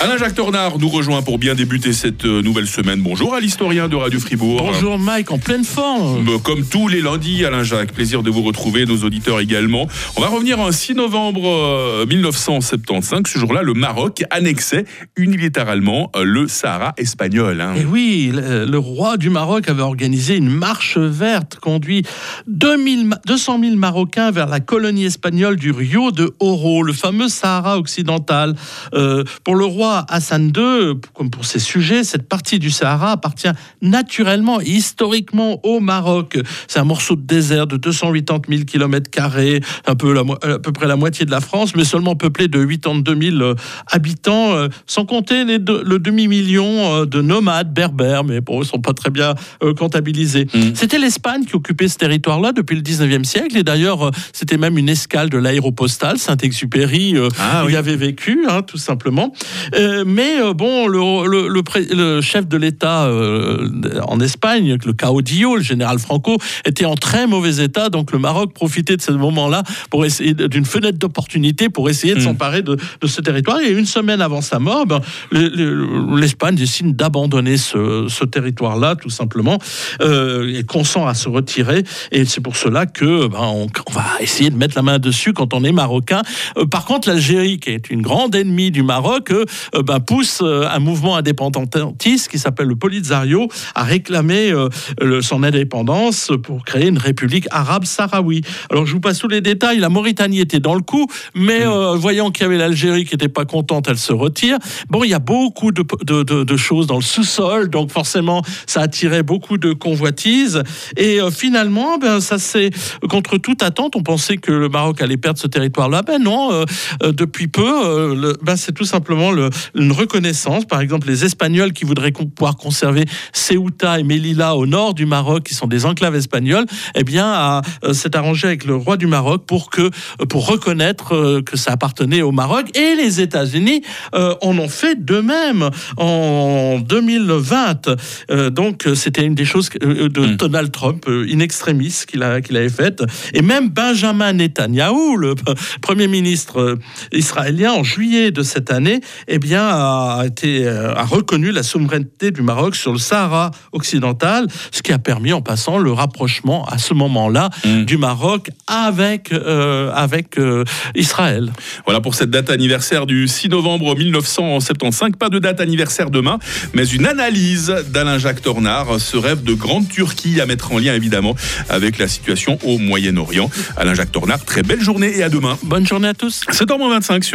Alain-Jacques Tornard nous rejoint pour bien débuter cette euh, nouvelle semaine. Bonjour à l'historien de Radio Fribourg. Bonjour Mike, en pleine forme. Euh, Comme tous les lundis, Alain-Jacques, plaisir de vous retrouver, nos auditeurs également. On va revenir en 6 novembre euh, 1975. Ce jour-là, le Maroc annexait unilatéralement euh, le Sahara espagnol. hein. Et oui, le, roi du Maroc avait organisé une marche verte, conduit 2000 ma- 200 000 Marocains vers la colonie espagnole du Rio de Oro, le fameux Sahara occidental. Euh, pour le roi Hassan II, comme pour ses sujets, cette partie du Sahara appartient naturellement et historiquement au Maroc. C'est un morceau de désert de 280 000 km, un peu la mo- à peu près la moitié de la France, mais seulement peuplé de 82 000 euh, habitants, euh, sans compter les deux- le demi-million euh, de nomades berbères, mais bon, ils ne sont pas très bien euh, comptabilisés. Mm. C'était l'Espagne qui occupait ce territoire-là depuis le 19e siècle, et d'ailleurs, euh, c'était même une escale de l'aéropostale, Saint-Exupéry, euh, Ah il oui. avait vécu, hein, tout simplement. Euh, mais euh, bon, le, le- le pré- le chef de l'État euh, en Espagne, le Caudillo, le général Franco, était en très mauvais état. Donc le Maroc profitait de ce moment-là pour essayer d'une fenêtre d'opportunité pour essayer de Hmm. s'emparer de, de ce territoire. Et une semaine avant sa mort, ben, le- le- l'Espagne décide d'abandonner ce, ce territoire-là, tout simplement, et consent à se retirer. Et c'est pour cela que ben, on, on va essayer de mettre la main dessus quand on est marocain. Par contre, l'Algérie, qui est une grande ennemie du Maroc, euh, ben, pousse euh, un mouvement indépendantiste qui s'appelle le Polisario à réclamer euh, le- son indépendance pour créer une république arabe sahraoui. Alors je vous passe tous les détails. La Mauritanie était dans le coup, mais euh, voyant qu'il y avait l'Algérie qui n'était pas contente, elle se retire. Bon, il y a beaucoup de, de- de- de choses dans le sous-sol, donc forcément ça attirait beaucoup de convoitises. Et euh, finalement, ben, ça c'est contre toute attente. On pensait que le Maroc allait perdre ce territoire-là. Ben non, euh, euh, depuis peu, ben, c'est tout simplement le- une reconnaissance. Par exemple, les Espagnols qui voudraient pouvoir conserver Ceuta et Melilla au nord du Maroc, qui sont des enclaves espagnoles, eh bien, euh, s'est arrangé avec le roi du Maroc pour que, pour reconnaître euh, que ça appartenait au Maroc. Et les États-Unis euh, en ont fait de même en 2020. Euh, donc, euh, c'était une des choses euh, de Mm. Donald Trump, euh, in extremis, qu'il qu'il avait faite. Et même Benjamin Netanyahou, le premier ministre euh, israélien, en juillet de cette année, eh bien, a, été, euh, a reconnu la souveraineté du Maroc sur le Sahara occidental, ce qui a permis, en passant, le rapprochement à ce moment-là Mm. du Maroc avec, euh, avec euh, Israël. Voilà pour cette date anniversaire du 6 novembre 1975. Pas de date anniversaire demain, mais une analyse d'Alain-Jacques Tornard, ce rêve de grande Turquie à mettre en lien évidemment avec la situation au Moyen-Orient. Alain-Jacques Tornard, très belle journée et à demain. Bonne journée à tous. 7h25 sur